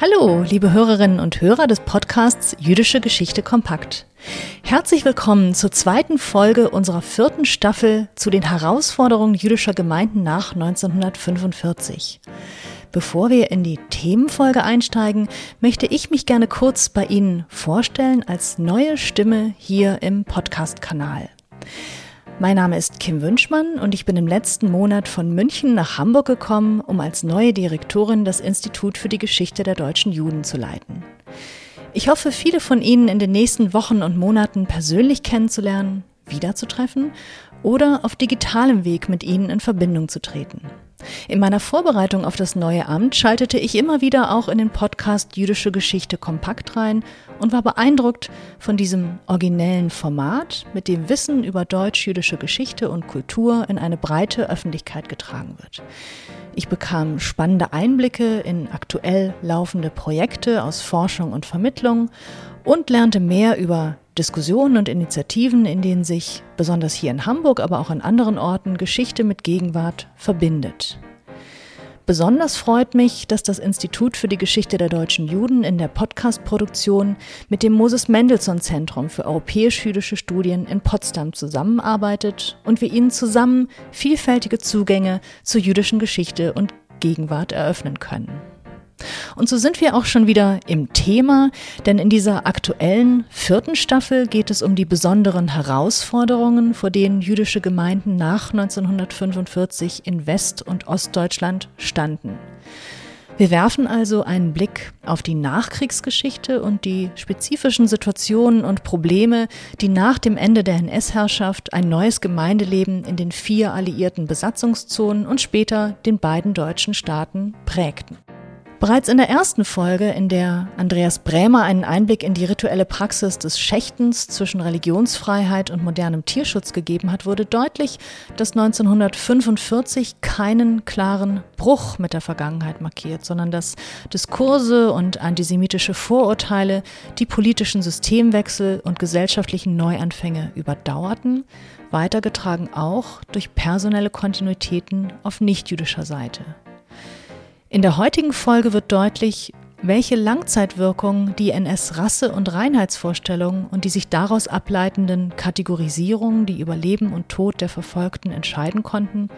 Hallo, liebe Hörerinnen und Hörer des Podcasts Jüdische Geschichte kompakt. Herzlich willkommen zur zweiten Folge unserer vierten Staffel zu den Herausforderungen jüdischer Gemeinden nach 1945. Bevor wir in die Themenfolge einsteigen, möchte ich mich gerne kurz bei Ihnen vorstellen als neue Stimme hier im Podcast-Kanal. Mein Name ist Kim Wünschmann und ich bin im letzten Monat von München nach Hamburg gekommen, um als neue Direktorin das Institut für die Geschichte der deutschen Juden zu leiten. Ich hoffe, viele von Ihnen in den nächsten Wochen und Monaten persönlich kennenzulernen, wiederzutreffen oder auf digitalem Weg mit Ihnen in Verbindung zu treten. In meiner Vorbereitung auf das neue Amt schaltete ich immer wieder auch in den Podcast Jüdische Geschichte kompakt rein und war beeindruckt von diesem originellen Format, mit dem Wissen über deutsch-jüdische Geschichte und Kultur in eine breite Öffentlichkeit getragen wird. Ich bekam spannende Einblicke in aktuell laufende Projekte aus Forschung und Vermittlung und lernte mehr über Diskussionen und Initiativen, in denen sich besonders hier in Hamburg, aber auch an anderen Orten Geschichte mit Gegenwart verbindet. Besonders freut mich, dass das Institut für die Geschichte der deutschen Juden in der Podcast-Produktion mit dem Moses Mendelssohn Zentrum für europäisch-jüdische Studien in Potsdam zusammenarbeitet und wir ihnen zusammen vielfältige Zugänge zur jüdischen Geschichte und Gegenwart eröffnen können. Und so sind wir auch schon wieder im Thema, denn in dieser aktuellen vierten Staffel geht es um die besonderen Herausforderungen, vor denen jüdische Gemeinden nach 1945 in West- und Ostdeutschland standen. Wir werfen also einen Blick auf die Nachkriegsgeschichte und die spezifischen Situationen und Probleme, die nach dem Ende der NS-Herrschaft ein neues Gemeindeleben in den vier alliierten Besatzungszonen und später den beiden deutschen Staaten prägten. Bereits in der ersten Folge, in der Andreas Brämer einen Einblick in die rituelle Praxis des Schächtens zwischen Religionsfreiheit und modernem Tierschutz gegeben hat, wurde deutlich, dass 1945 keinen klaren Bruch mit der Vergangenheit markiert, sondern dass Diskurse und antisemitische Vorurteile die politischen Systemwechsel und gesellschaftlichen Neuanfänge überdauerten, weitergetragen auch durch personelle Kontinuitäten auf nichtjüdischer Seite. In der heutigen Folge wird deutlich, welche Langzeitwirkungen die NS-Rasse- und Reinheitsvorstellungen und die sich daraus ableitenden Kategorisierungen, die über Leben und Tod der Verfolgten entscheiden konnten,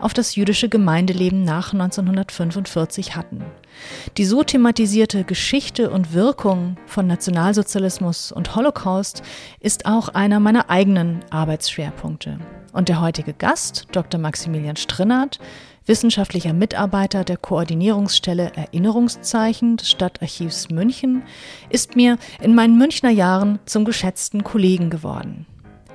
auf das jüdische Gemeindeleben nach 1945 hatten. Die so thematisierte Geschichte und Wirkung von Nationalsozialismus und Holocaust ist auch einer meiner eigenen Arbeitsschwerpunkte. Und der heutige Gast, Dr. Maximilian Strinnert, wissenschaftlicher Mitarbeiter der Koordinierungsstelle Erinnerungszeichen des Stadtarchivs München, ist mir in meinen Münchner Jahren zum geschätzten Kollegen geworden.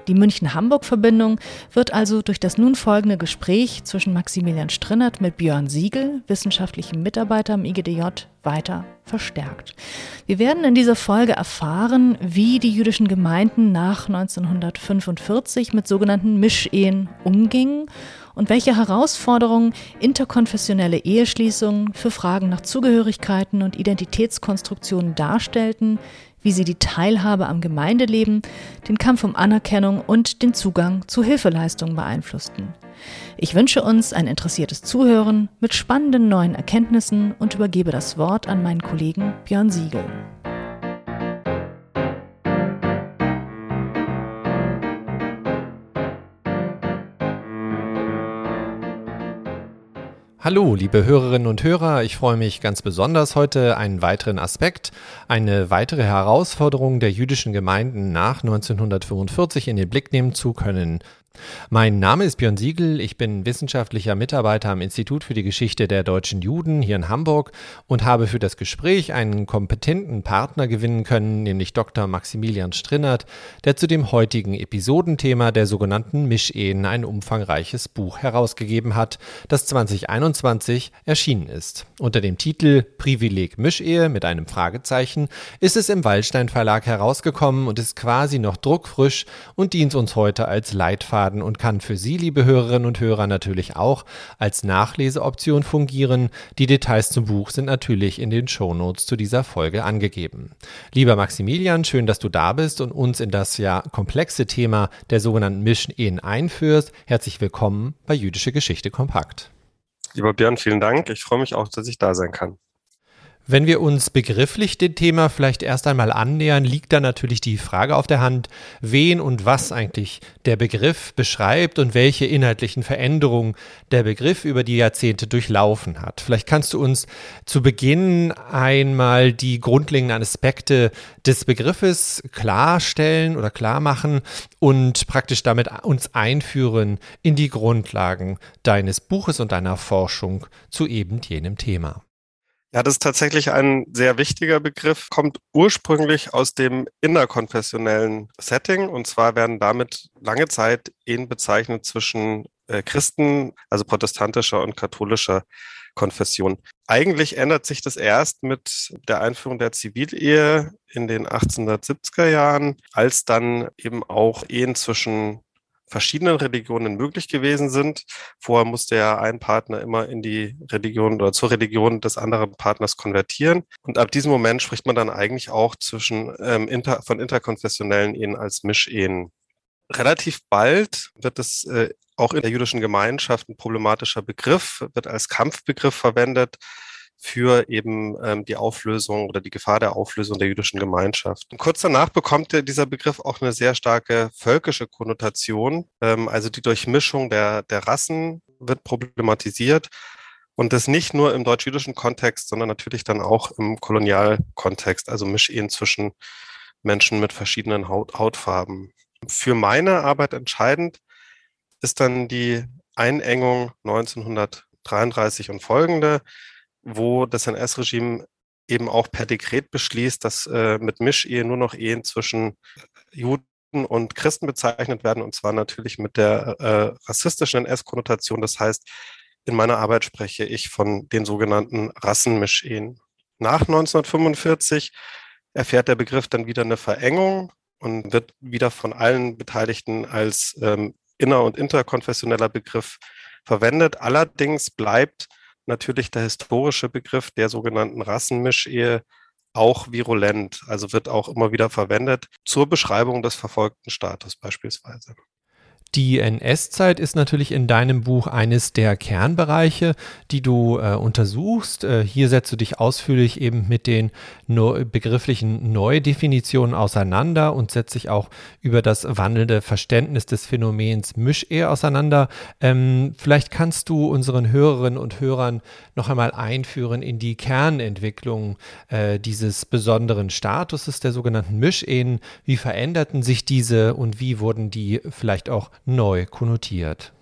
Die München-Hamburg-Verbindung wird also durch das nun folgende Gespräch zwischen Maximilian Strinnert mit Björn Siegel, wissenschaftlichem Mitarbeiter am IGDJ, weiter verstärkt. Wir werden in dieser Folge erfahren, wie die jüdischen Gemeinden nach 1945 mit sogenannten Mischehen umgingen und welche Herausforderungen interkonfessionelle Eheschließungen für Fragen nach Zugehörigkeiten und Identitätskonstruktionen darstellten, wie sie die Teilhabe am Gemeindeleben, den Kampf um Anerkennung und den Zugang zu Hilfeleistungen beeinflussten. Ich wünsche uns ein interessiertes Zuhören mit spannenden neuen Erkenntnissen und übergebe das Wort an meinen Kollegen Björn Siegel. Hallo, liebe Hörerinnen und Hörer, ich freue mich ganz besonders heute einen weiteren Aspekt, eine weitere Herausforderung der jüdischen Gemeinden nach 1945 in den Blick nehmen zu können. Mein Name ist Björn Siegel, ich bin wissenschaftlicher Mitarbeiter am Institut für die Geschichte der deutschen Juden hier in Hamburg und habe für das Gespräch einen kompetenten Partner gewinnen können, nämlich Dr. Maximilian Strinnert, der zu dem heutigen Episodenthema der sogenannten Mischehen ein umfangreiches Buch herausgegeben hat, das 2021 erschienen ist. Unter dem Titel Privileg Mischehe mit einem Fragezeichen ist es im Wallstein Verlag herausgekommen und ist quasi noch druckfrisch und dient uns heute als Leitfaden herunterladen und kann für Sie, liebe Hörerinnen und Hörer, natürlich auch als Nachleseoption fungieren. Die Details zum Buch sind natürlich in den Shownotes zu dieser Folge angegeben. Lieber Maximilian, schön, dass du da bist und uns in das ja komplexe Thema der sogenannten Mission-Ehen einführst. Herzlich willkommen bei Jüdische Geschichte Kompakt. Lieber Björn, vielen Dank. Ich freue mich auch, dass ich da sein kann. Wenn wir uns begrifflich dem Thema vielleicht erst einmal annähern, liegt da natürlich die Frage auf der Hand, wen und was eigentlich der Begriff beschreibt und welche inhaltlichen Veränderungen der Begriff über die Jahrzehnte durchlaufen hat. Vielleicht kannst du uns zu Beginn einmal die grundlegenden Aspekte des Begriffes klarstellen oder klar machen und praktisch damit uns einführen in die Grundlagen deines Buches und deiner Forschung zu eben jenem Thema. Ja, das ist tatsächlich ein sehr wichtiger Begriff, kommt ursprünglich aus dem innerkonfessionellen Setting. Und zwar werden damit lange Zeit Ehen bezeichnet zwischen äh, Christen, also protestantischer und katholischer Konfession. Eigentlich ändert sich das erst mit der Einführung der Zivilehe in den 1870er Jahren, als dann eben auch Ehen zwischen verschiedenen Religionen möglich gewesen sind. Vorher musste ja ein Partner immer in die Religion oder zur Religion des anderen Partners konvertieren. Und ab diesem Moment spricht man dann eigentlich auch zwischen ähm, inter, von interkonfessionellen Ehen als Mischehen. Relativ bald wird es äh, auch in der jüdischen Gemeinschaft ein problematischer Begriff, wird als Kampfbegriff verwendet für eben ähm, die Auflösung oder die Gefahr der Auflösung der jüdischen Gemeinschaft. Und kurz danach bekommt dieser Begriff auch eine sehr starke völkische Konnotation. Ähm, also die Durchmischung der, der Rassen wird problematisiert. Und das nicht nur im deutsch-jüdischen Kontext, sondern natürlich dann auch im Kolonialkontext, also Mischehen zwischen Menschen mit verschiedenen Haut, Hautfarben. Für meine Arbeit entscheidend ist dann die Einengung 1933 und folgende, wo das NS-Regime eben auch per Dekret beschließt, dass äh, mit Mischehe nur noch Ehen zwischen Juden und Christen bezeichnet werden, und zwar natürlich mit der äh, rassistischen NS-Konnotation. Das heißt, in meiner Arbeit spreche ich von den sogenannten Rassenmischehen. Nach 1945 erfährt der Begriff dann wieder eine Verengung und wird wieder von allen Beteiligten als ähm, inner- und interkonfessioneller Begriff verwendet. Allerdings bleibt natürlich der historische Begriff der sogenannten Rassenmischehe auch virulent, also wird auch immer wieder verwendet zur Beschreibung des verfolgten Staates beispielsweise. Die NS-Zeit ist natürlich in deinem Buch eines der Kernbereiche, die du äh, untersuchst. Äh, hier setzt du dich ausführlich eben mit den neu, begrifflichen Neudefinitionen auseinander und setzt dich auch über das wandelnde Verständnis des Phänomens Mischehe auseinander. Ähm, vielleicht kannst du unseren Hörerinnen und Hörern noch einmal einführen in die Kernentwicklung äh, dieses besonderen Statuses der sogenannten Mischehen. Wie veränderten sich diese und wie wurden die vielleicht auch neu konnotiert?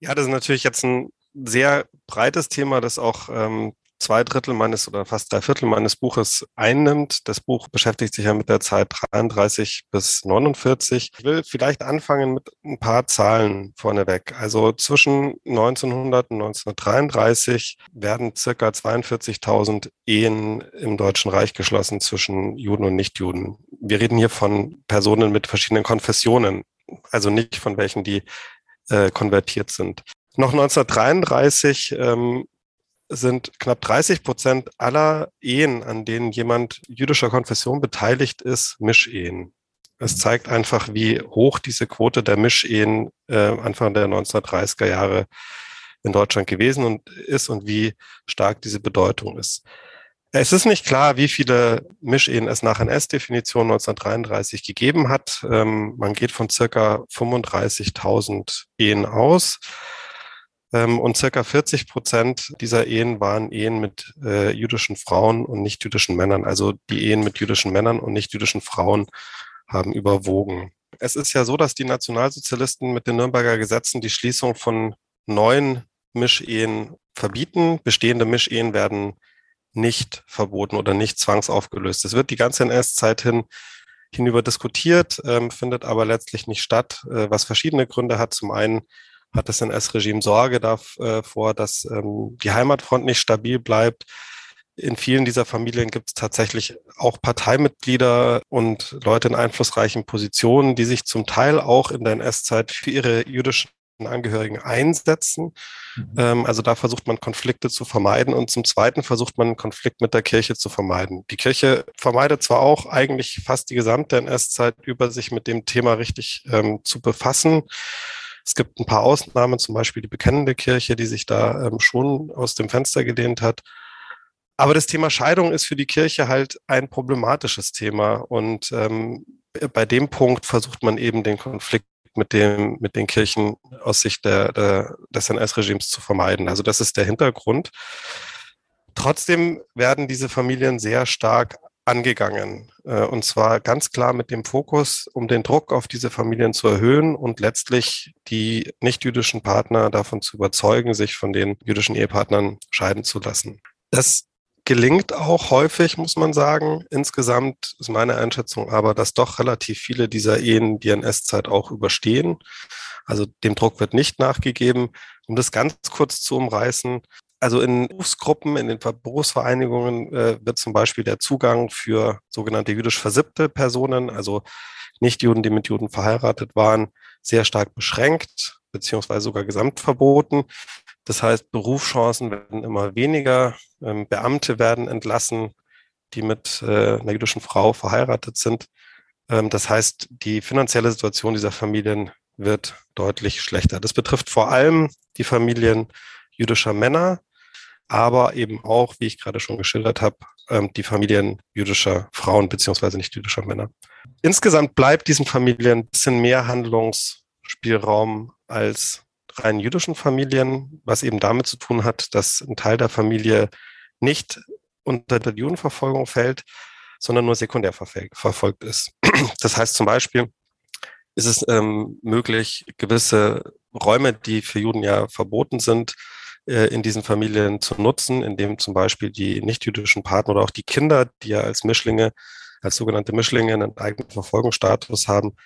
Ja, das ist natürlich jetzt ein sehr breites Thema, das auch ähm, zwei Drittel meines oder fast drei Viertel meines Buches einnimmt. Das Buch beschäftigt sich ja mit der Zeit 33 bis 49. Ich will vielleicht anfangen mit ein paar Zahlen vorneweg. Also zwischen 1900 und 1933 werden circa 42.000 Ehen im Deutschen Reich geschlossen zwischen Juden und Nichtjuden. Wir reden hier von Personen mit verschiedenen Konfessionen also nicht von welchen, die äh, konvertiert sind. Noch 1933 ähm, sind knapp 30 Prozent aller Ehen, an denen jemand jüdischer Konfession beteiligt ist, Mischehen. Es zeigt einfach, wie hoch diese Quote der Mischehen äh, Anfang der 1930er Jahre in Deutschland gewesen und ist und wie stark diese Bedeutung ist. Es ist nicht klar, wie viele Mischehen es nach NS-Definition 1933 gegeben hat. Ähm, man geht von circa 35.000 Ehen aus. Ähm, und circa 40 Prozent dieser Ehen waren Ehen mit äh, jüdischen Frauen und nicht jüdischen Männern. Also die Ehen mit jüdischen Männern und nicht jüdischen Frauen haben überwogen. Es ist ja so, dass die Nationalsozialisten mit den Nürnberger Gesetzen die Schließung von neuen Mischehen verbieten. Bestehende Mischehen werden nicht verboten oder nicht zwangsaufgelöst. Es wird die ganze NS-Zeit hin hinüber diskutiert, ähm, findet aber letztlich nicht statt, äh, was verschiedene Gründe hat. Zum einen hat das NS-Regime Sorge davor, äh, dass ähm, die Heimatfront nicht stabil bleibt. In vielen dieser Familien gibt es tatsächlich auch Parteimitglieder und Leute in einflussreichen Positionen, die sich zum Teil auch in der NS-Zeit für ihre jüdischen Angehörigen einsetzen. Mhm. Ähm, also da versucht man Konflikte zu vermeiden und zum Zweiten versucht man einen Konflikt mit der Kirche zu vermeiden. Die Kirche vermeidet zwar auch eigentlich fast die gesamte NS-Zeit über sich mit dem Thema richtig ähm, zu befassen. Es gibt ein paar Ausnahmen, zum Beispiel die bekennende Kirche, die sich da ähm, schon aus dem Fenster gedehnt hat. Aber das Thema Scheidung ist für die Kirche halt ein problematisches Thema. Und ähm, bei dem Punkt versucht man eben den Konflikt mit dem, mit den Kirchen aus Sicht der, der, des NS-Regimes zu vermeiden. Also das ist der Hintergrund. Trotzdem werden diese Familien sehr stark angegangen. Äh, und zwar ganz klar mit dem Fokus, um den Druck auf diese Familien zu erhöhen und letztlich die nicht-jüdischen Partner davon zu überzeugen, sich von den jüdischen Ehepartnern scheiden zu lassen. Das gelingt auch häufig, muss man sagen. Insgesamt ist meine Einschätzung aber, dass doch relativ viele dieser Ehen die NS-Zeit auch überstehen. Also dem Druck wird nicht nachgegeben. Um das ganz kurz zu umreißen, also in Berufsgruppen, in den Berufsvereinigungen äh, wird zum Beispiel der Zugang für sogenannte jüdisch versippte Personen, also Nicht-Juden, die mit Juden verheiratet waren, sehr stark beschränkt, beziehungsweise sogar gesamt verboten. Das heißt, Berufschancen werden immer weniger, ähm, Beamte werden entlassen, die mit äh, einer jüdischen Frau verheiratet sind. Ähm, das heißt, die finanzielle Situation dieser Familien wird deutlich schlechter. Das betrifft vor allem die Familien jüdischer Männer, aber eben auch, wie ich gerade schon geschildert habe, ähm, die Familien jüdischer Frauen beziehungsweise nicht jüdischer Männer. Insgesamt bleibt diesen Familien ein bisschen mehr Handlungsspielraum als rein jüdischen Familien, was eben damit zu tun hat, dass ein Teil der Familie nicht unter der Judenverfolgung fällt, sondern nur sekundär verfolgt ist. Das heißt zum Beispiel, ist es ähm, möglich, gewisse Räume, die für Juden ja verboten sind, äh, in diesen Familien zu nutzen, indem zum Beispiel die nicht-jüdischen Partner oder auch die Kinder, die ja als Mischlinge, als sogenannte Mischlinge einen eigenen Verfolgungsstatus haben,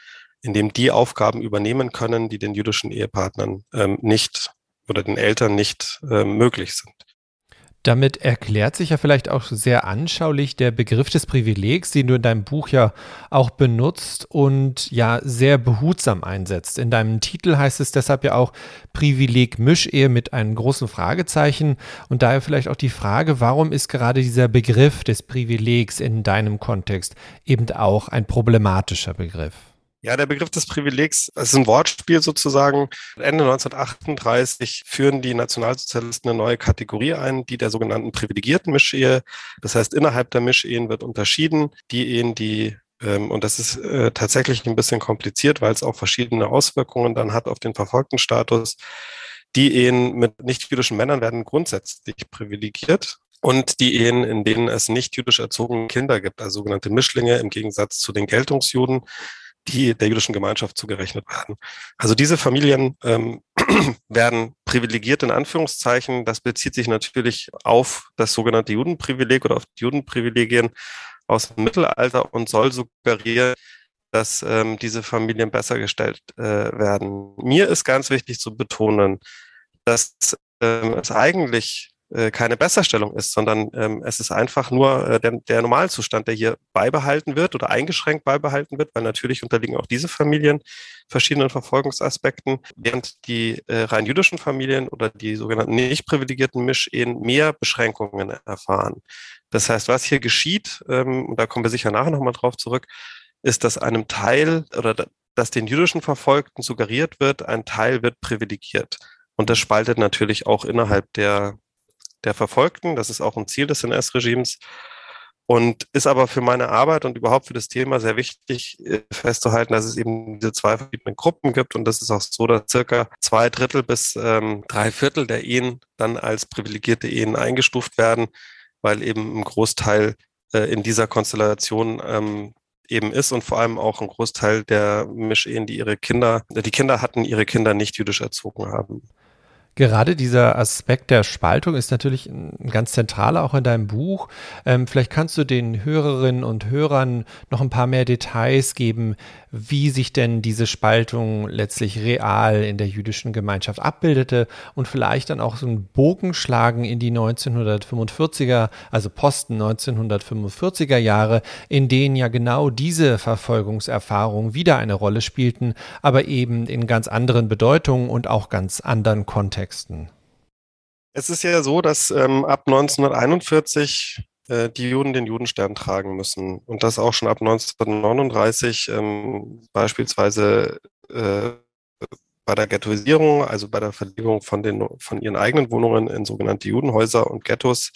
indem die Aufgaben übernehmen können, die den jüdischen Ehepartnern ähm, nicht oder den Eltern nicht ähm, möglich sind. Damit erklärt sich ja vielleicht auch sehr anschaulich der Begriff des Privilegs, den du in deinem Buch ja auch benutzt und ja sehr behutsam einsetzt. In deinem Titel heißt es deshalb ja auch Privileg Mischehe mit einem großen Fragezeichen und daher vielleicht auch die Frage, warum ist gerade dieser Begriff des Privilegs in deinem Kontext eben auch ein problematischer Begriff? Ja, der Begriff des Privilegs ist ein Wortspiel sozusagen. Ende 1938 führen die Nationalsozialisten eine neue Kategorie ein, die der sogenannten privilegierten Mischehe. Das heißt, innerhalb der Mischehen wird unterschieden. Die Ehen, die ähm, und das ist äh, tatsächlich ein bisschen kompliziert, weil es auch verschiedene Auswirkungen dann hat auf den verfolgten Status. Die Ehen mit nicht-jüdischen Männern werden grundsätzlich privilegiert. Und die Ehen, in denen es nicht jüdisch erzogene Kinder gibt, also sogenannte Mischlinge im Gegensatz zu den Geltungsjuden, die der jüdischen Gemeinschaft zugerechnet werden. Also diese Familien ähm, werden privilegiert in Anführungszeichen. Das bezieht sich natürlich auf das sogenannte Judenprivileg oder auf die Judenprivilegien aus dem Mittelalter und soll suggerieren, dass ähm, diese Familien besser gestellt äh, werden. Mir ist ganz wichtig zu betonen, dass ähm, es eigentlich äh, keine Besserstellung ist, sondern ähm, es ist einfach nur äh, der, der Normalzustand, der hier beibehalten wird oder eingeschränkt beibehalten wird, weil natürlich unterliegen auch diese Familien verschiedenen Verfolgungsaspekten, während die äh, rein jüdischen Familien oder die sogenannten nicht privilegierten Mischehen mehr Beschränkungen erfahren. Das heißt, was hier geschieht, ähm, und da kommen wir sicher nachher nochmal drauf zurück, ist, dass einem Teil oder dass den jüdischen Verfolgten suggeriert wird, ein Teil wird privilegiert. Und das spaltet natürlich auch innerhalb der der Verfolgten. Das ist auch ein Ziel des NS-Regimes und ist aber für meine Arbeit und überhaupt für das Thema sehr wichtig äh, festzuhalten, dass es eben diese zwei verschiedenen Gruppen gibt und das ist auch so, dass circa zwei Drittel bis ähm, drei Viertel der Ehen dann als privilegierte Ehen eingestuft werden, weil eben ein Großteil äh, in dieser Konstellation ähm, eben ist und vor allem auch ein Großteil der Mischehen, die ihre Kinder, die Kinder hatten, ihre Kinder nicht jüdisch erzogen haben. Gerade dieser Aspekt der Spaltung ist natürlich ein ganz zentraler auch in deinem Buch. Ähm, vielleicht kannst du den Hörerinnen und Hörern noch ein paar mehr Details geben, wie sich denn diese Spaltung letztlich real in der jüdischen Gemeinschaft abbildete und vielleicht dann auch so einen Bogen schlagen in die 1945er, also Posten 1945er Jahre, in denen ja genau diese Verfolgungserfahrungen wieder eine Rolle spielten, aber eben in ganz anderen Bedeutungen und auch ganz anderen Kontexten. Es ist ja so, dass ähm, ab 1941 äh, die Juden den Judenstern tragen müssen. Und das auch schon ab 1939 ähm, beispielsweise äh, bei der Ghettoisierung, also bei der Verlegung von, den, von ihren eigenen Wohnungen in sogenannte Judenhäuser und Ghettos,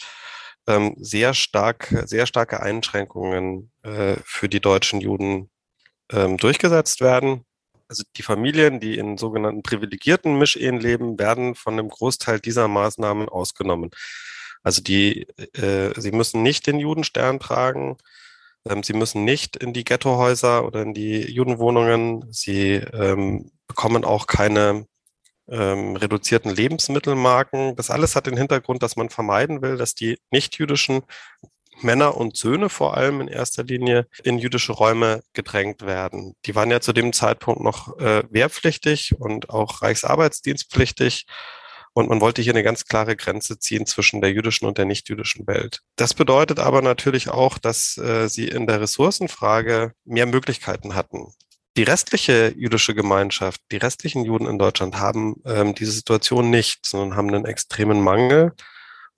ähm, sehr stark, sehr starke Einschränkungen äh, für die deutschen Juden ähm, durchgesetzt werden. Also die Familien, die in sogenannten privilegierten Mischehen leben, werden von einem Großteil dieser Maßnahmen ausgenommen. Also die, äh, sie müssen nicht den Judenstern tragen, ähm, sie müssen nicht in die Ghettohäuser oder in die Judenwohnungen, sie ähm, bekommen auch keine ähm, reduzierten Lebensmittelmarken. Das alles hat den Hintergrund, dass man vermeiden will, dass die nicht-jüdischen Männer und Söhne vor allem in erster Linie in jüdische Räume gedrängt werden. Die waren ja zu dem Zeitpunkt noch äh, wehrpflichtig und auch Reichsarbeitsdienstpflichtig. Und man wollte hier eine ganz klare Grenze ziehen zwischen der jüdischen und der nichtjüdischen Welt. Das bedeutet aber natürlich auch, dass äh, sie in der Ressourcenfrage mehr Möglichkeiten hatten. Die restliche jüdische Gemeinschaft, die restlichen Juden in Deutschland haben ähm, diese Situation nicht, sondern haben einen extremen Mangel.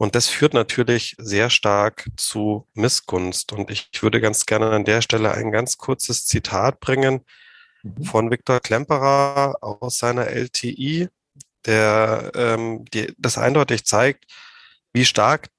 Und das führt natürlich sehr stark zu Missgunst. Und ich würde ganz gerne an der Stelle ein ganz kurzes Zitat bringen mhm. von Viktor Klemperer aus seiner LTI, der ähm, die, das eindeutig zeigt, wie stark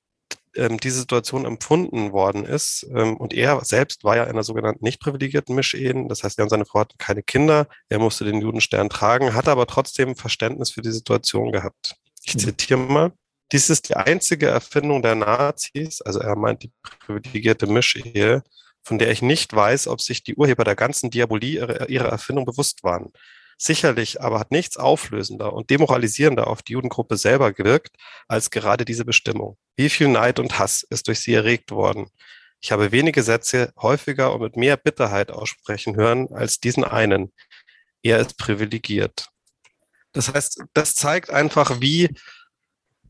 ähm, diese Situation empfunden worden ist. Ähm, und er selbst war ja in einer sogenannten nicht privilegierten Mischehen. Das heißt, er und seine Frau hatten keine Kinder. Er musste den Judenstern tragen, hat aber trotzdem Verständnis für die Situation gehabt. Ich mhm. zitiere mal. Dies ist die einzige Erfindung der Nazis, also er meint die privilegierte Mischehe, von der ich nicht weiß, ob sich die Urheber der ganzen Diabolie ihrer, ihrer Erfindung bewusst waren. Sicherlich aber hat nichts auflösender und demoralisierender auf die Judengruppe selber gewirkt als gerade diese Bestimmung. Wie viel Neid und Hass ist durch sie erregt worden. Ich habe wenige Sätze häufiger und mit mehr Bitterheit aussprechen hören als diesen einen. Er ist privilegiert. Das heißt, das zeigt einfach, wie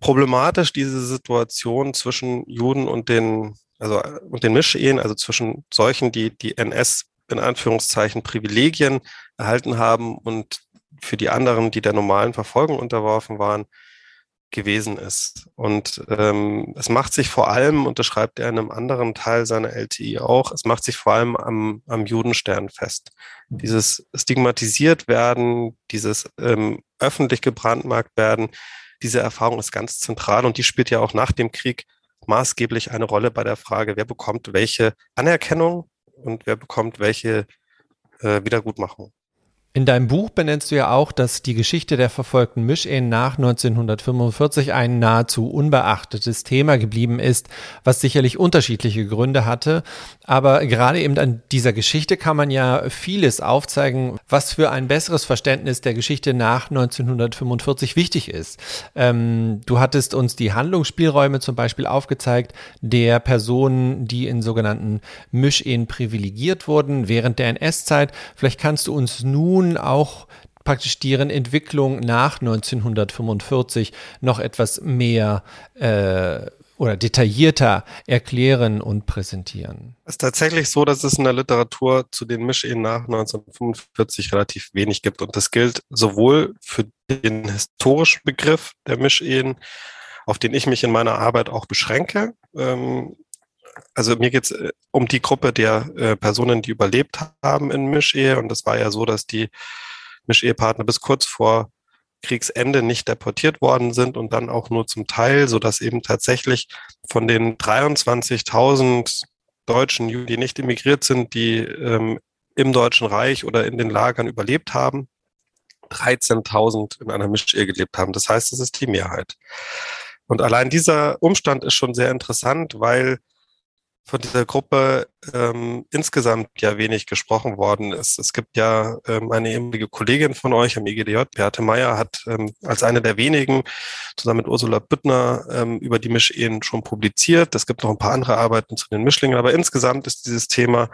problematisch diese Situation zwischen Juden und den, also und den Mischehen, also zwischen solchen, die die NS in Anführungszeichen Privilegien erhalten haben und für die anderen, die der normalen Verfolgung unterworfen waren, gewesen ist. Und ähm, es macht sich vor allem, und das schreibt er in einem anderen Teil seiner LTI auch, es macht sich vor allem am, am Judenstern fest. Dieses stigmatisiert werden, dieses ähm, öffentlich gebrandmarkt werden, diese Erfahrung ist ganz zentral und die spielt ja auch nach dem Krieg maßgeblich eine Rolle bei der Frage, wer bekommt welche Anerkennung und wer bekommt welche äh, Wiedergutmachung. In deinem Buch benennst du ja auch, dass die Geschichte der verfolgten Mischehen nach 1945 ein nahezu unbeachtetes Thema geblieben ist, was sicherlich unterschiedliche Gründe hatte. Aber gerade eben an dieser Geschichte kann man ja vieles aufzeigen, was für ein besseres Verständnis der Geschichte nach 1945 wichtig ist. Ähm, du hattest uns die Handlungsspielräume zum Beispiel aufgezeigt der Personen, die in sogenannten Mischehen privilegiert wurden während der NS-Zeit. Vielleicht kannst du uns nun nun auch praktisch deren Entwicklung nach 1945 noch etwas mehr äh, oder detaillierter erklären und präsentieren? Es ist tatsächlich so, dass es in der Literatur zu den Mischehen nach 1945 relativ wenig gibt. Und das gilt sowohl für den historischen Begriff der Mischehen, auf den ich mich in meiner Arbeit auch beschränke. Ähm, also mir geht es äh, um die Gruppe der äh, Personen, die überlebt haben in Mischehe. Und das war ja so, dass die Mischehepartner bis kurz vor Kriegsende nicht deportiert worden sind und dann auch nur zum Teil, so dass eben tatsächlich von den 23.000 Deutschen, die nicht emigriert sind, die ähm, im Deutschen Reich oder in den Lagern überlebt haben, 13.000 in einer Mischehe gelebt haben. Das heißt, es ist die Mehrheit. Und allein dieser Umstand ist schon sehr interessant, weil von dieser Gruppe ähm, insgesamt ja wenig gesprochen worden ist. Es gibt ja ähm, eine ehemalige Kollegin von euch am EGDJ, Beate Meyer, hat ähm, als eine der wenigen zusammen mit Ursula Büttner ähm, über die Mischehen schon publiziert. Es gibt noch ein paar andere Arbeiten zu den Mischlingen, aber insgesamt ist dieses Thema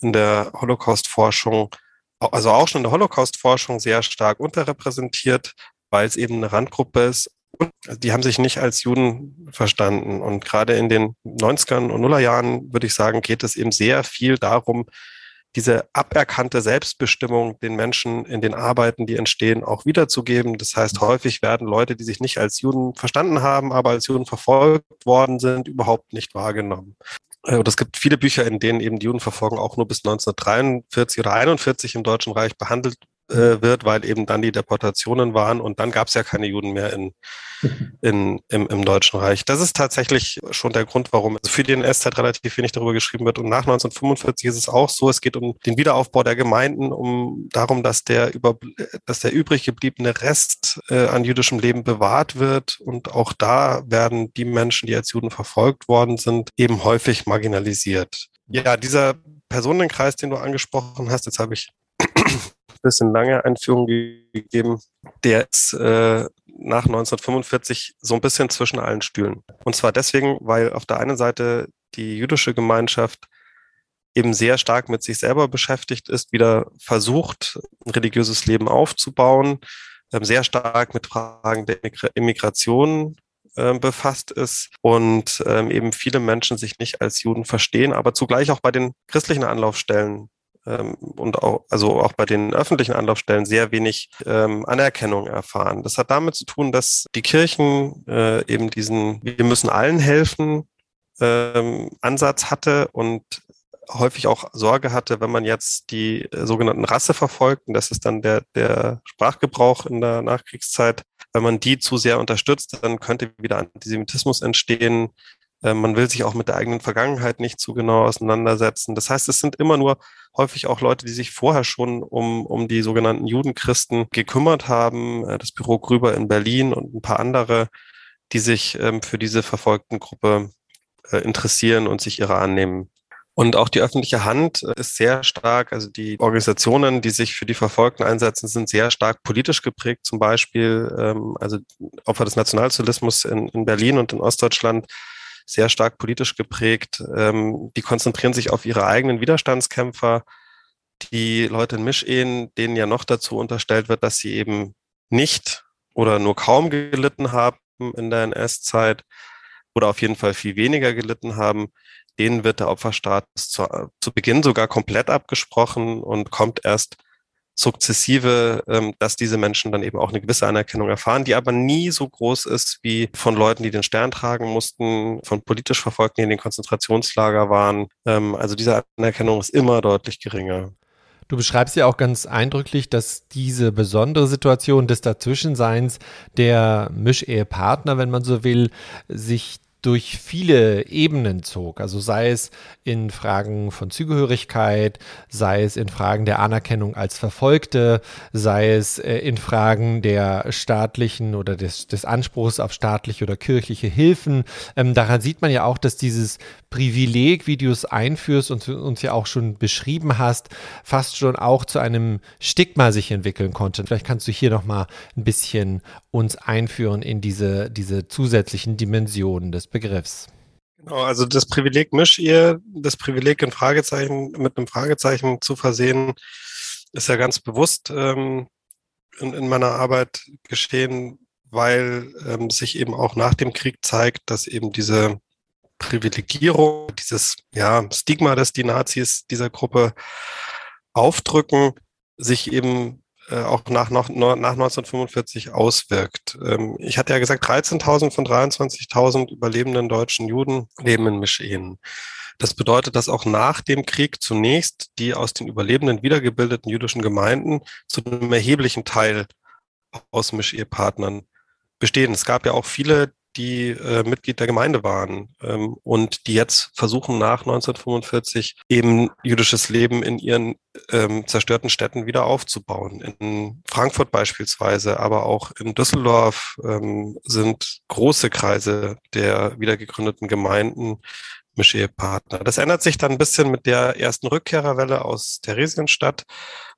in der Holocaust-Forschung, also auch schon in der Holocaust-Forschung sehr stark unterrepräsentiert, weil es eben eine Randgruppe ist die haben sich nicht als Juden verstanden. Und gerade in den 90ern und Nullerjahren, würde ich sagen, geht es eben sehr viel darum, diese aberkannte Selbstbestimmung den Menschen in den Arbeiten, die entstehen, auch wiederzugeben. Das heißt, häufig werden Leute, die sich nicht als Juden verstanden haben, aber als Juden verfolgt worden sind, überhaupt nicht wahrgenommen. Äh, und es gibt viele Bücher, in denen eben die Judenverfolgung auch nur bis 1943 oder 41 im Deutschen Reich behandelt äh, wird, weil eben dann die Deportationen waren und dann gab es ja keine Juden mehr in, in, im, im Deutschen Reich. Das ist tatsächlich schon der Grund, warum also für die NS-Zeit relativ wenig darüber geschrieben wird. Und nach 1945 ist es auch so, es geht um den Wiederaufbau der Gemeinden, um darum, dass der, über, dass der übrig gebliebene Rest äh, an jüdischem Leben bewahrt wird. Und auch da werden die Menschen, die als Juden verfolgt worden sind, eben häufig marginalisiert. Ja, dieser Personenkreis, den du angesprochen hast, jetzt habe ich bisschen lange Einführung gegeben, der ist äh, nach 1945 so ein bisschen zwischen allen Stühlen. Und zwar deswegen, weil auf der einen Seite die jüdische Gemeinschaft eben sehr stark mit sich selber beschäftigt ist, wieder versucht, ein religiöses Leben aufzubauen, ähm, sehr stark mit Fragen der Immigration äh, befasst ist und ähm, eben viele Menschen sich nicht als Juden verstehen, aber zugleich auch bei den christlichen Anlaufstellen ähm, und auch, also auch bei den öffentlichen Anlaufstellen sehr wenig ähm, Anerkennung erfahren. Das hat damit zu tun, dass die Kirchen äh, eben diesen Wir müssen allen helfen ähm, Ansatz hatte und häufig auch Sorge hatte, wenn man jetzt die äh, sogenannten Rasseverfolgten, das ist dann der, der Sprachgebrauch in der Nachkriegszeit, wenn man die zu sehr unterstützt, dann könnte wieder Antisemitismus entstehen. Äh, man will sich auch mit der eigenen Vergangenheit nicht zu genau auseinandersetzen. Das heißt, es sind immer nur häufig auch Leute, die sich vorher schon um, um die sogenannten Judenchristen gekümmert haben. Äh, das Büro Grüber in Berlin und ein paar andere, die sich ähm, für diese verfolgten Gruppe äh, interessieren und sich ihrer annehmen. Und auch die öffentliche Hand ist sehr stark, also die Organisationen, die sich für die Verfolgten einsetzen, sind sehr stark politisch geprägt. Zum Beispiel, ähm, also Opfer des Nationalsozialismus in, in Berlin und in Ostdeutschland sehr stark politisch geprägt. Ähm, die konzentrieren sich auf ihre eigenen Widerstandskämpfer. Die Leute in Mischehen, denen ja noch dazu unterstellt wird, dass sie eben nicht oder nur kaum gelitten haben in der NS-Zeit oder auf jeden Fall viel weniger gelitten haben, denen wird der Opferstatus zu, zu Beginn sogar komplett abgesprochen und kommt erst sukzessive, ähm, dass diese Menschen dann eben auch eine gewisse Anerkennung erfahren, die aber nie so groß ist wie von Leuten, die den Stern tragen mussten, von politisch Verfolgten, die in den Konzentrationslager waren. Ähm, also diese Anerkennung ist immer deutlich geringer. Du beschreibst ja auch ganz eindrücklich, dass diese besondere Situation des Dazwischenseins der Mischehepartner, wenn man so will, sich durch viele Ebenen zog. Also sei es in Fragen von Zugehörigkeit, sei es in Fragen der Anerkennung als Verfolgte, sei es äh, in Fragen der staatlichen oder des, des Anspruchs auf staatliche oder kirchliche Hilfen. Ähm, daran sieht man ja auch, dass dieses Privileg, wie du es einführst und uns ja auch schon beschrieben hast, fast schon auch zu einem Stigma sich entwickeln konnte. Vielleicht kannst du hier nochmal ein bisschen uns einführen in diese, diese zusätzlichen Dimensionen des Begriffs. Genau, also das Privileg Mischehe, das Privileg in Fragezeichen, mit einem Fragezeichen zu versehen, ist ja ganz bewusst ähm, in, in, meiner Arbeit geschehen, weil ähm, sich eben auch nach dem Krieg zeigt, dass eben diese Privilegierung, dieses ja, Stigma, das die Nazis dieser Gruppe aufdrücken, sich eben äh, auch nach, nach, nach 1945 auswirkt. Ähm, ich hatte ja gesagt, 13.000 von 23.000 überlebenden deutschen Juden leben in Mischehen. Das bedeutet, dass auch nach dem Krieg zunächst die aus den Überlebenden wiedergebildeten jüdischen Gemeinden zu einem erheblichen Teil aus Mischehepartnern bestehen. Es gab ja auch viele, die äh, Mitglied der Gemeinde waren ähm, und die jetzt versuchen nach 1945 eben jüdisches Leben in ihren ähm, zerstörten Städten wieder aufzubauen. In Frankfurt beispielsweise, aber auch in Düsseldorf ähm, sind große Kreise der wiedergegründeten Gemeinden Mischehepartner. Das ändert sich dann ein bisschen mit der ersten Rückkehrerwelle aus Theresienstadt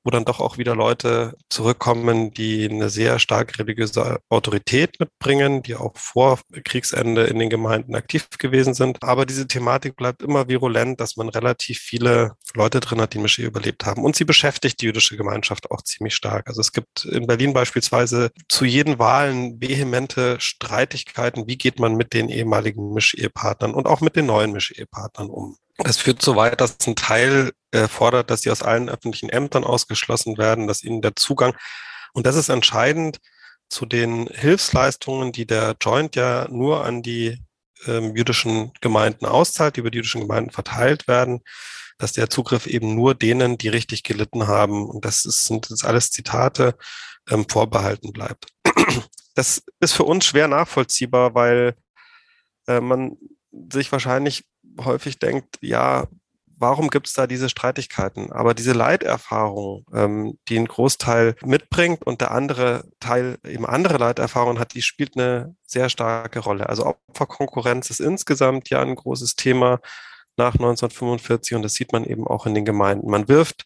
wo dann doch auch wieder Leute zurückkommen, die eine sehr stark religiöse Autorität mitbringen, die auch vor Kriegsende in den Gemeinden aktiv gewesen sind. Aber diese Thematik bleibt immer virulent, dass man relativ viele Leute drin hat, die Moschee überlebt haben. Und sie beschäftigt die jüdische Gemeinschaft auch ziemlich stark. Also es gibt in Berlin beispielsweise zu jeden Wahlen vehemente Streitigkeiten. Wie geht man mit den ehemaligen Mischehepartnern und auch mit den neuen Mischehepartnern um? Das führt so weit, dass ein Teil äh, fordert, dass sie aus allen öffentlichen Ämtern ausgeschlossen werden, dass ihnen der Zugang, und das ist entscheidend, zu den Hilfsleistungen, die der Joint ja nur an die ähm, jüdischen Gemeinden auszahlt, die über die jüdischen Gemeinden verteilt werden, dass der Zugriff eben nur denen, die richtig gelitten haben, und das ist, sind jetzt alles Zitate, ähm, vorbehalten bleibt. Das ist für uns schwer nachvollziehbar, weil äh, man sich wahrscheinlich häufig denkt, ja, warum gibt es da diese Streitigkeiten? Aber diese Leiterfahrung, ähm, die ein Großteil mitbringt und der andere Teil eben andere Leiterfahrungen hat, die spielt eine sehr starke Rolle. Also Opferkonkurrenz ist insgesamt ja ein großes Thema nach 1945 und das sieht man eben auch in den Gemeinden. Man wirft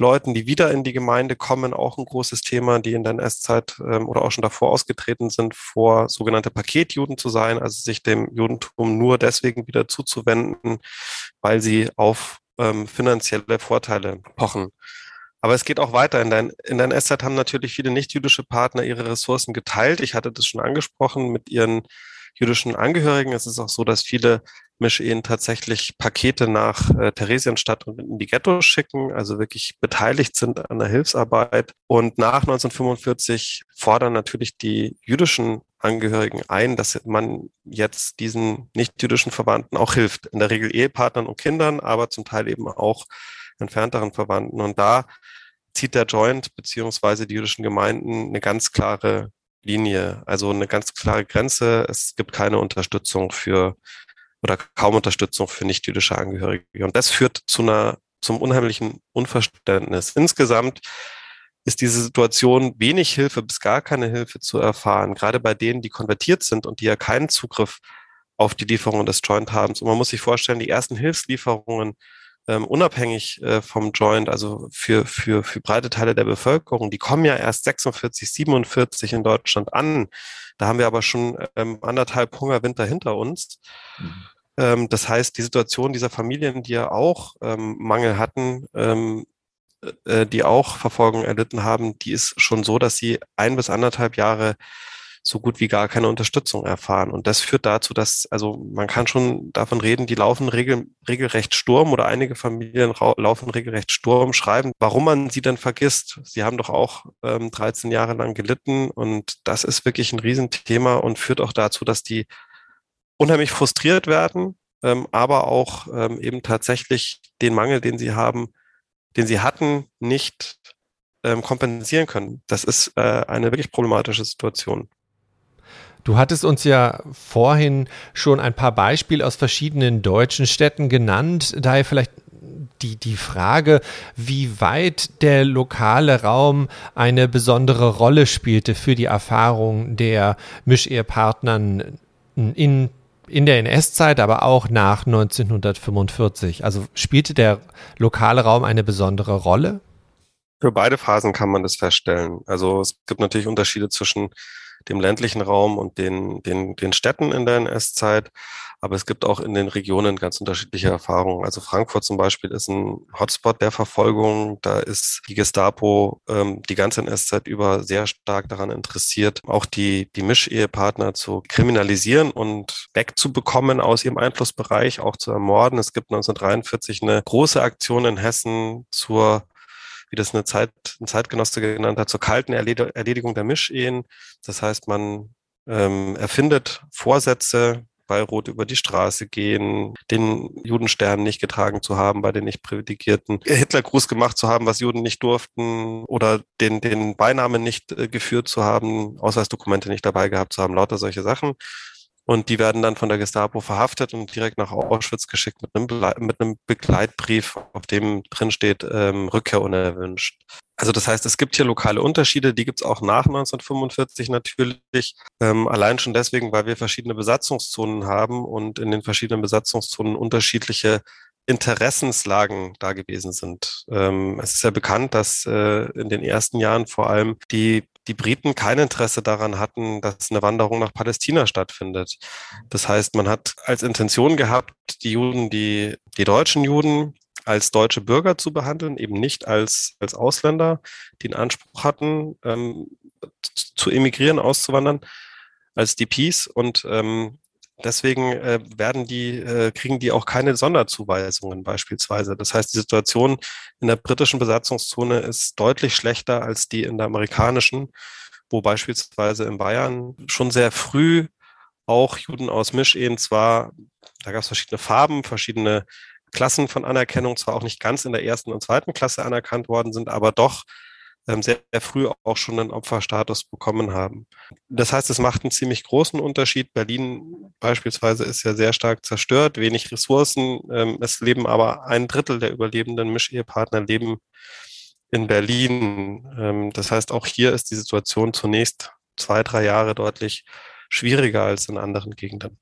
Leuten, die wieder in die Gemeinde kommen, auch ein großes Thema, die in der NS-Zeit ähm, oder auch schon davor ausgetreten sind, vor sogenannte Paketjuden zu sein, also sich dem Judentum nur deswegen wieder zuzuwenden, weil sie auf ähm, finanzielle Vorteile pochen. Aber es geht auch weiter. In der, in der NS-Zeit haben natürlich viele nicht-jüdische Partner ihre Ressourcen geteilt. Ich hatte das schon angesprochen mit ihren jüdischen Angehörigen. Es ist auch so, dass viele Mischehen tatsächlich Pakete nach äh, Theresienstadt und in die Ghettos schicken, also wirklich beteiligt sind an der Hilfsarbeit. Und nach 1945 fordern natürlich die jüdischen Angehörigen ein, dass man jetzt diesen nicht-jüdischen Verwandten auch hilft. In der Regel Ehepartnern und Kindern, aber zum Teil eben auch entfernteren Verwandten. Und da zieht der Joint beziehungsweise die jüdischen Gemeinden eine ganz klare Linie, also eine ganz klare Grenze. Es gibt keine Unterstützung für oder kaum Unterstützung für nicht-jüdische Angehörige. Und das führt zu einer, zum unheimlichen Unverständnis. Insgesamt ist diese Situation wenig Hilfe bis gar keine Hilfe zu erfahren, gerade bei denen, die konvertiert sind und die ja keinen Zugriff auf die Lieferungen des Joint haben. Und man muss sich vorstellen, die ersten Hilfslieferungen ähm, unabhängig äh, vom Joint, also für, für, für breite Teile der Bevölkerung, die kommen ja erst 46, 47 in Deutschland an. Da haben wir aber schon ähm, anderthalb Hungerwinter hinter uns. Mhm. Ähm, das heißt, die Situation dieser Familien, die ja auch ähm, Mangel hatten, ähm, äh, die auch Verfolgung erlitten haben, die ist schon so, dass sie ein bis anderthalb Jahre so gut wie gar keine Unterstützung erfahren. Und das führt dazu, dass, also man kann schon davon reden, die laufen regel, regelrecht Sturm oder einige Familien laufen regelrecht Sturm, schreiben, warum man sie denn vergisst. Sie haben doch auch ähm, 13 Jahre lang gelitten und das ist wirklich ein Riesenthema und führt auch dazu, dass die unheimlich frustriert werden, ähm, aber auch ähm, eben tatsächlich den Mangel, den sie haben, den sie hatten, nicht ähm, kompensieren können. Das ist äh, eine wirklich problematische Situation. Du hattest uns ja vorhin schon ein paar Beispiele aus verschiedenen deutschen Städten genannt. Daher vielleicht die, die Frage, wie weit der lokale Raum eine besondere Rolle spielte für die Erfahrung der Mischehepartnern in, in der NS-Zeit, aber auch nach 1945. Also spielte der lokale Raum eine besondere Rolle? Für beide Phasen kann man das feststellen. Also es gibt natürlich Unterschiede zwischen dem ländlichen Raum und den, den, den Städten in der NS-Zeit. Aber es gibt auch in den Regionen ganz unterschiedliche Erfahrungen. Also Frankfurt zum Beispiel ist ein Hotspot der Verfolgung. Da ist die Gestapo ähm, die ganze NS-Zeit über sehr stark daran interessiert, auch die, die Mischehepartner zu kriminalisieren und wegzubekommen aus ihrem Einflussbereich, auch zu ermorden. Es gibt 1943 eine große Aktion in Hessen zur wie das eine Zeit, ein Zeitgenosse genannt hat, zur kalten Erledigung der Mischehen. Das heißt, man ähm, erfindet Vorsätze, bei Rot über die Straße gehen, den Judenstern nicht getragen zu haben bei den nicht privilegierten, Hitlergruß gemacht zu haben, was Juden nicht durften oder den, den Beinamen nicht äh, geführt zu haben, Ausweisdokumente nicht dabei gehabt zu haben, lauter solche Sachen. Und die werden dann von der Gestapo verhaftet und direkt nach Auschwitz geschickt mit einem, Ble mit einem Begleitbrief, auf dem drin steht, ähm, Rückkehr unerwünscht. Also das heißt, es gibt hier lokale Unterschiede, die gibt es auch nach 1945 natürlich. Ähm, allein schon deswegen, weil wir verschiedene Besatzungszonen haben und in den verschiedenen Besatzungszonen unterschiedliche Interessenslagen da gewesen sind. Ähm, es ist ja bekannt, dass äh, in den ersten Jahren vor allem die die Briten kein Interesse daran hatten, dass eine Wanderung nach Palästina stattfindet. Das heißt, man hat als Intention gehabt, die Juden, die, die deutschen Juden als deutsche Bürger zu behandeln, eben nicht als, als Ausländer, die einen Anspruch hatten, ähm, zu emigrieren, auszuwandern, als DPs. Und ähm, Deswegen äh, werden die, äh, kriegen die auch keine Sonderzuweisungen beispielsweise. Das heißt, die Situation in der britischen Besatzungszone ist deutlich schlechter als die in der amerikanischen, wo beispielsweise in Bayern schon sehr früh auch Juden aus Mischehen zwar, da gab es verschiedene Farben, verschiedene Klassen von Anerkennung zwar auch nicht ganz in der ersten und zweiten Klasse anerkannt worden sind, aber doch sehr, sehr früh auch schon einen Opferstatus bekommen haben. Das heißt, es macht einen ziemlich großen Unterschied. Berlin beispielsweise ist ja sehr stark zerstört, wenig Ressourcen. Ähm, es leben aber ein Drittel der überlebenden Mischehepartner leben in Berlin. Ähm, das heißt, auch hier ist die Situation zunächst zwei, drei Jahre deutlich schwieriger als in anderen Gegenden.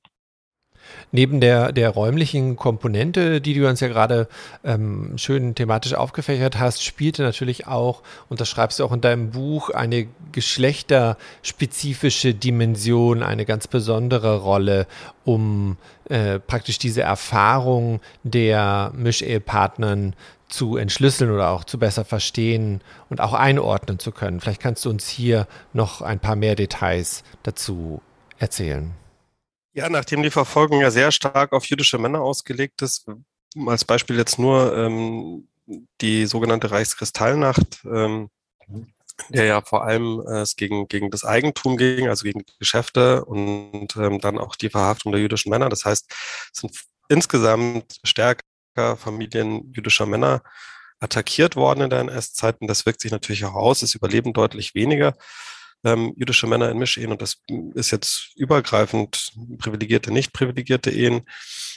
Neben der, der räumlichen Komponente, die du uns ja gerade ähm, schön thematisch aufgefächert hast, spielte natürlich auch, und das schreibst du auch in deinem Buch, eine geschlechterspezifische Dimension eine ganz besondere Rolle, um äh, praktisch diese Erfahrung der Mischehepartnern zu entschlüsseln oder auch zu besser verstehen und auch einordnen zu können. Vielleicht kannst du uns hier noch ein paar mehr Details dazu erzählen. Ja, nachdem die Verfolgung ja sehr stark auf jüdische Männer ausgelegt ist, als Beispiel jetzt nur ähm, die sogenannte Reichskristallnacht, ähm, der ja vor allem äh, es gegen, gegen das Eigentum ging, also gegen Geschäfte und ähm, dann auch die Verhaftung der jüdischen Männer. Das heißt, es sind insgesamt stärker Familien jüdischer Männer attackiert worden in der NS-Zeit und das wirkt sich natürlich auch aus. Es überleben deutlich weniger ähm, jüdische Männer in Mischehen und das ist jetzt übergreifend privilegierte, nicht privilegierte Ehen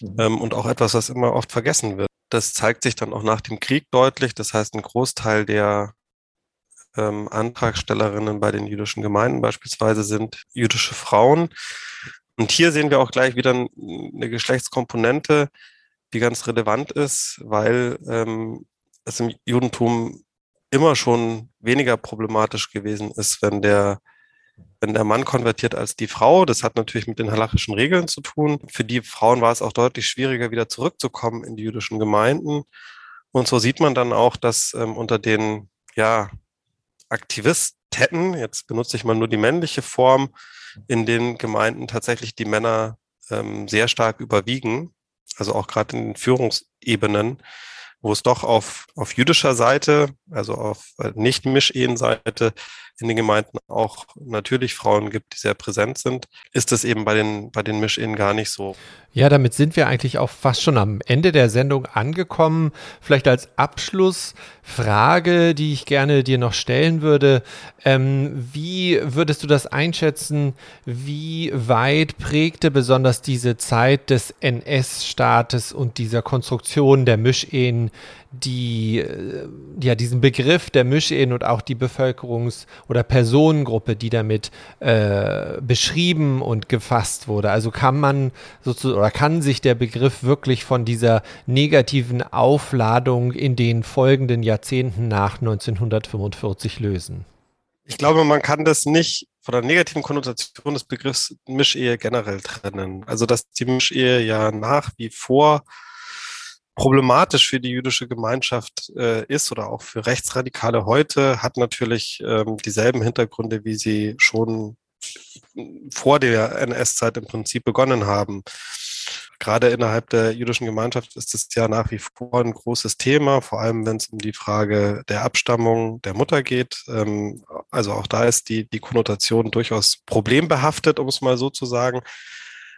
mhm. ähm, und auch etwas, was immer oft vergessen wird. Das zeigt sich dann auch nach dem Krieg deutlich. Das heißt, ein Großteil der ähm, Antragstellerinnen bei den jüdischen Gemeinden beispielsweise sind jüdische Frauen. Und hier sehen wir auch gleich wieder eine Geschlechtskomponente, die ganz relevant ist, weil ähm, es im Judentum immer schon weniger problematisch gewesen ist, wenn der, wenn der Mann konvertiert als die Frau. Das hat natürlich mit den halachischen Regeln zu tun. Für die Frauen war es auch deutlich schwieriger, wieder zurückzukommen in die jüdischen Gemeinden. Und so sieht man dann auch, dass ähm, unter den ja, Aktivisten, jetzt benutze ich mal nur die männliche Form, in den Gemeinden tatsächlich die Männer ähm, sehr stark überwiegen. Also auch gerade in den Führungsebenen wo es doch auf, auf jüdischer Seite, also auf äh, Nicht-Mischehen-Seite in den Gemeinden auch natürlich Frauen gibt, die sehr präsent sind, ist es eben bei den, bei den Mischehen gar nicht so. Ja, damit sind wir eigentlich auch fast schon am Ende der Sendung angekommen. Vielleicht als Abschlussfrage, die ich gerne dir noch stellen würde. Ähm, wie würdest du das einschätzen? Wie weit prägte besonders diese Zeit des NS-Staates und dieser Konstruktion der Mischehen die, äh, ja, diesen Begriff der Mischehen und auch die Bevölkerungs- oder Personengruppe, die damit äh, beschrieben und gefasst wurde. Also kann man sozusagen oder kann sich der Begriff wirklich von dieser negativen Aufladung in den folgenden Jahrzehnten nach 1945 lösen? Ich glaube, man kann das nicht von der negativen Konnotation des Begriffs Mischehe generell trennen. Also, dass die Mischehe ja nach wie vor problematisch für die jüdische Gemeinschaft äh, ist oder auch für Rechtsradikale heute, hat natürlich ähm, dieselben Hintergründe, wie sie schon vor der NS-Zeit im Prinzip begonnen haben. Gerade innerhalb der jüdischen Gemeinschaft ist es ja nach wie vor ein großes Thema, vor allem wenn es um die Frage der Abstammung der Mutter geht. Ähm, also auch da ist die, die Konnotation durchaus problembehaftet, um es mal so zu sagen.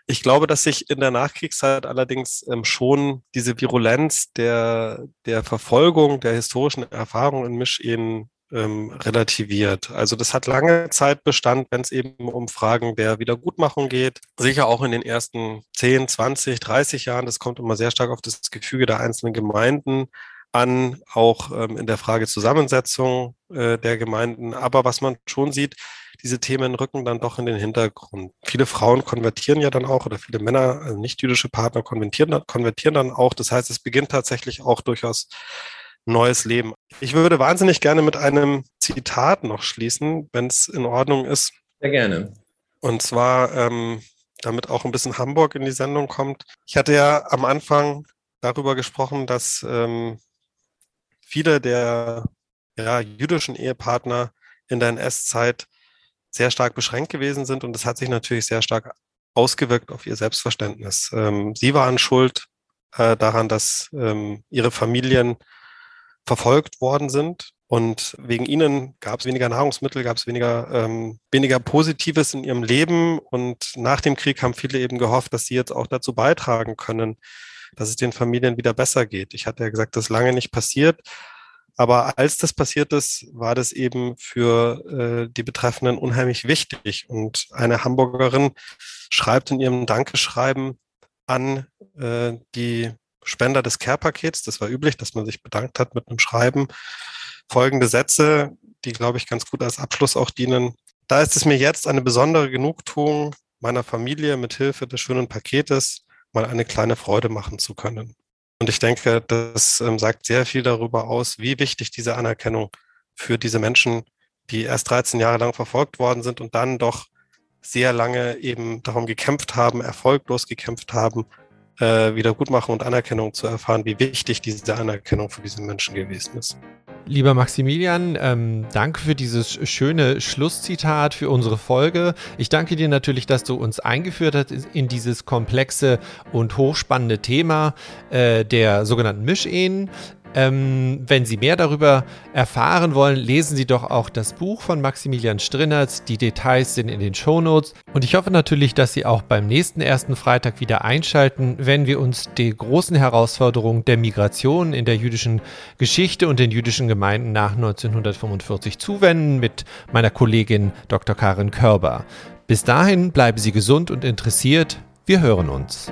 Ich glaube, dass sich in der Nachkriegszeit allerdings ähm, schon diese Virulenz der, der Verfolgung der historischen Erfahrungen in Mischehen ähm, relativiert. Also das hat lange Zeit Bestand, wenn es eben um Fragen der Wiedergutmachung geht. Sicher auch in den ersten 10, 20, 30 Jahren. Das kommt immer sehr stark auf das Gefüge der einzelnen Gemeinden an, auch ähm, in der Frage Zusammensetzung äh, der Gemeinden. Aber was man schon sieht, diese Themen rücken dann doch in den Hintergrund. Viele Frauen konvertieren ja dann auch oder viele Männer, also nicht jüdische Partner konvertieren, konvertieren dann auch. Das heißt, es beginnt tatsächlich auch durchaus neues Leben. Ich würde wahnsinnig gerne mit einem Zitat noch schließen, wenn es in Ordnung ist. Sehr gerne. Und zwar, ähm, damit auch ein bisschen Hamburg in die Sendung kommt. Ich hatte ja am Anfang darüber gesprochen, dass ähm, viele der ja, jüdischen Ehepartner in der NS-Zeit sehr stark beschränkt gewesen sind und das hat sich natürlich sehr stark ausgewirkt auf ihr Selbstverständnis. Ähm, sie waren schuld äh, daran, dass ähm, ihre Familien verfolgt worden sind und wegen ihnen gab es weniger Nahrungsmittel, gab es weniger, ähm, weniger Positives in ihrem Leben und nach dem Krieg haben viele eben gehofft, dass sie jetzt auch dazu beitragen können, dass es den Familien wieder besser geht. Ich hatte ja gesagt, das ist lange nicht passiert. Aber als das passiert ist, war das eben für äh, die Betreffenden unheimlich wichtig. Und eine Hamburgerin schreibt in ihrem Dankeschreiben an äh, die Spender des Care-Pakets, das war üblich, dass man sich bedankt hat mit einem Schreiben, folgende Sätze, die, glaube ich, ganz gut als Abschluss auch dienen. Da ist es mir jetzt eine besondere Genugtuung, meiner Familie mit Hilfe des schönen Paketes mal eine kleine Freude machen zu können. Und ich denke, das ähm, sagt sehr viel darüber aus, wie wichtig diese Anerkennung für diese Menschen, die erst 13 Jahre lang verfolgt worden sind und dann doch sehr lange eben darum gekämpft haben, erfolglos gekämpft haben, äh, Wiedergutmachung und Anerkennung zu erfahren, wie wichtig diese Anerkennung für diese Menschen gewesen ist. Lieber Maximilian, ähm, danke für dieses schöne Schlusszitat für unsere Folge. Ich danke dir natürlich, dass du uns eingeführt hast in dieses komplexe und hochspannende Thema äh, der sogenannten Mischehen. Ähm, wenn Sie mehr darüber erfahren wollen, lesen Sie doch auch das Buch von Maximilian Strinnertz. Die Details sind in den Shownotes. Und ich hoffe natürlich, dass Sie auch beim nächsten ersten Freitag wieder einschalten, wenn wir uns die großen Herausforderungen der Migration in der jüdischen Geschichte und den jüdischen Gemeinden nach 1945 zuwenden mit meiner Kollegin Dr. Karin Körber. Bis dahin bleiben Sie gesund und interessiert. Wir hören uns.